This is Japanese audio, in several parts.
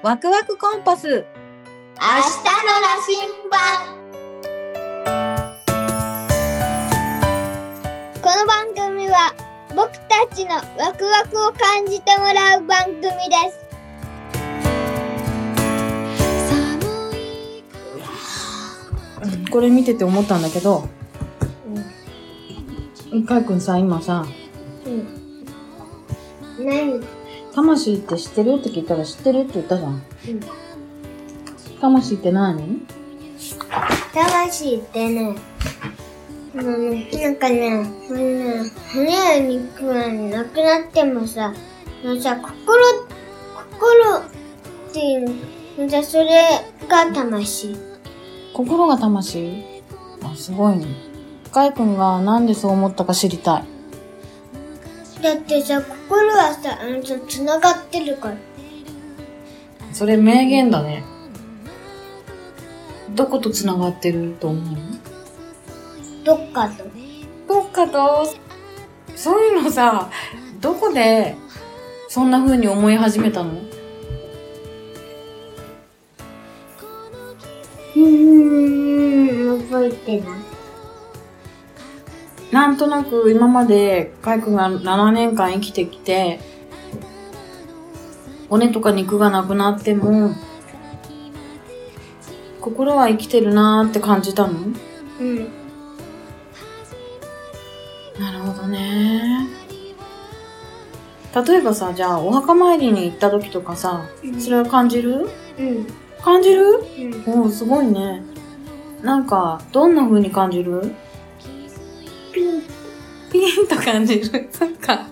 ワクワクコンパス。明日の羅針盤。この番組は僕たちのワクワクを感じてもらう番組です。これ見てて思ったんだけど、かいくんさ、今さ、うん。何？魂って知ってる？って聞いたら知ってるって言ったじゃん。うん魂って何魂ってねうんなんかね、あのね骨や肉がなくなってもさ、あのさ、心、心っていうの、じゃそれが魂。心が魂？あ、すごいね。かいくんがなんでそう思ったか知りたい。だってさ、心はさ、あのさ、繋がってるから。それ名言だね。どこと繋がってると思う？どっかと。どっかと、そういうのさ、どこで、そんな風に思い始めたの？うーん、覚えてない。なんとなく今まで、かいくんが7年間生きてきて、骨とか肉がなくなっても、心は生きてるなーって感じたの？うん。なるほどね。例えばさ、じゃあお墓参りに行った時とかさ、それは感じる？うん。感じる？うん。おお、すごいね。なんか、どんな風に感じる？ピン。ピンと感じる。そっか。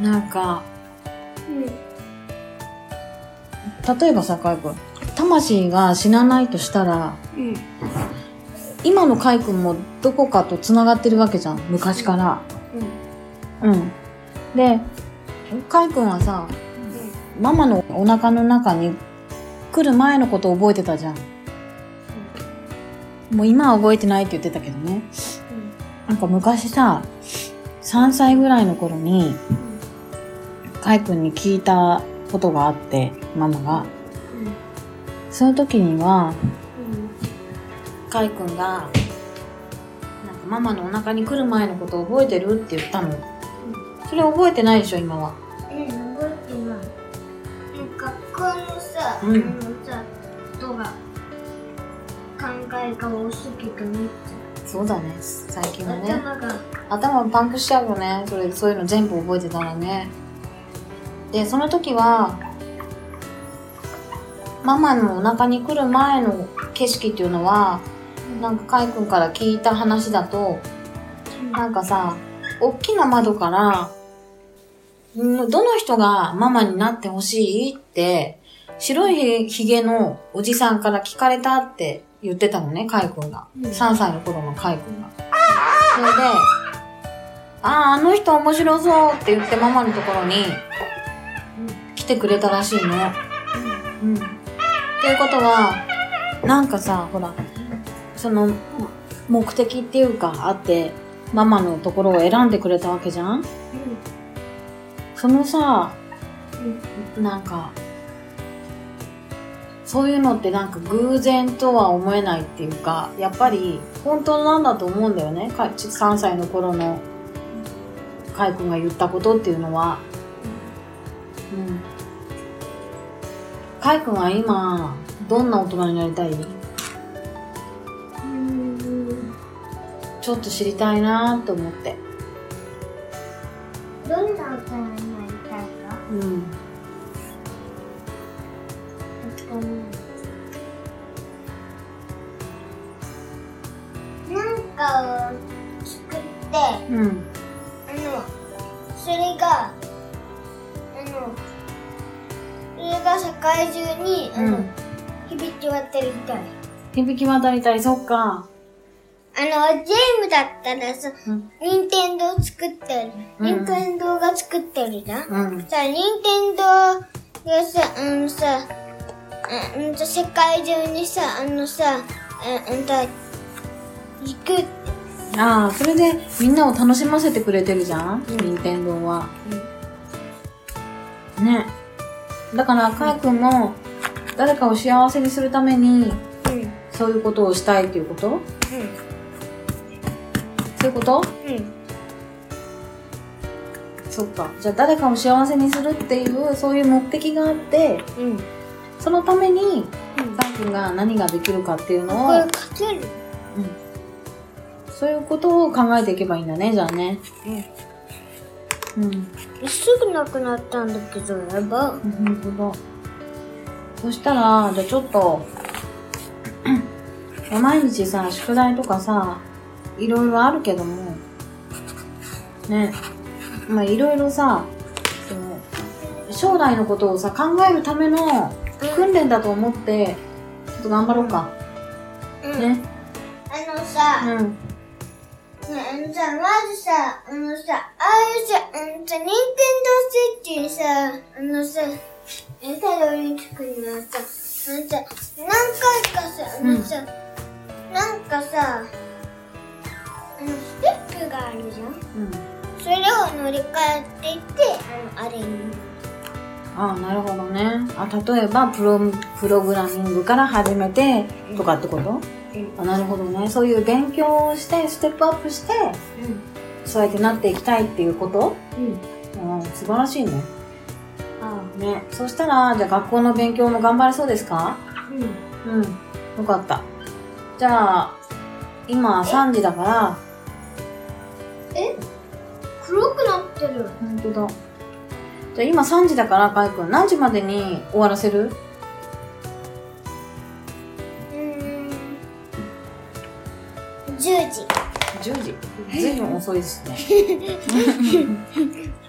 なんか、うん。例えばさ、カイ君。魂が死なないとしたら、うん。今のカイ君もどこかと繋がってるわけじゃん。昔から。うん。で、カイ君はさ、ママのお腹の中に来る前のことを覚えてたじゃん。もう今は覚えてないって言ってたけどね。なんか昔さ、3歳ぐらいの頃に、カイ君に聞いたことがあって、ママが。その時には、カイ君が、なんかママのお腹に来る前のことを覚えてるって言ったの。それ覚えてないでしょ、今は。え、覚えてない。え、学校のさ、うん考えが多すぎてめっそうだね、最近はね。頭が、頭パンクしちゃうよね。それ、そういうの全部覚えてたらね。で、その時は、ママのお腹に来る前の景色っていうのは、なんかカイ君から聞いた話だと、なんかさ、大きな窓から、んどの人がママになってほしいって、白いひげのおじさんから聞かれたって言ってたのね、カイ君が。うん3歳の頃のカイ君が。それで、ああ、あの人面白そうって言ってママのところに来てくれたらしいの。うん。っていうことは、なんかさ、ほら、その、目的っていうかあって、ママのところを選んでくれたわけじゃん？そのさ、なんか、そういうのってなんか偶然とは思えないっていうか、やっぱり本当なんだと思うんだよね。か3歳の頃のカイ君が言ったことっていうのは。うん。カイ君は今、どんな大人になりたい？うん。ちょっと知りたいなと思って。どんな大人になりたいかうん。かを作って、うん。あの、それが、あの、それが世界中に、あの、うん響き渡りたい。響き渡りたい、そっか。あの、ゲームだったらさ、うん。任天堂作ってる。うん任天堂が作ってるじゃん、うん。さ、任天堂がさ、あのさ、あうんと世界中にさ、あのさ、あうんと、行く。ああ、それでみんなを楽しませてくれてるじゃん？任天堂は。ね。だから、かいくんも、誰かを幸せにするために、うん。そういうことをしたいっていうこと？そういうこと？うん。そっか。じゃあ誰かを幸せにするっていう、そういう目的があって、うん。そのために、うん。かいくんが何ができるかっていうのを、かける。そういうことを考えていけばいいんだね、じゃあね。うん。うん。すぐなくなったんだけど、やば。なるほど。そしたら、じゃあちょっと、毎日さ、宿題とかさ、いろいろあるけども、ね、まあいろいろさ、その将来のことをさ、考えるための訓練だと思って、ちょっと頑張ろうか。うん。ね。あのさ、うん。のさ、まずさ、あのさ、ああいうさ、あのさ、ニンテンドースイッチにさ、あのさ、え、タロリン作るのはさ、あのさ、何回かさ、あのさ、なんかさ、あの、ステップがあるじゃんうん。それを乗り換えていって、あの、あれに。ああ、なるほどね。あ、例えば、プロ、プログラミングから始めて、とかってこと？あ、なるほどね。そういう勉強をして、ステップアップして、そうやってなっていきたいっていうこと？うん。うん、素晴らしいね。ああ、ね。そしたら、じゃあ学校の勉強も頑張れそうですか？うん。うん。よかった。じゃあ、今3時だから、え？黒くなってる。ほんとだ。じゃあ今3時だから、かいくん、何時までに終わらせる？10時。10時。ずいぶん遅いですね。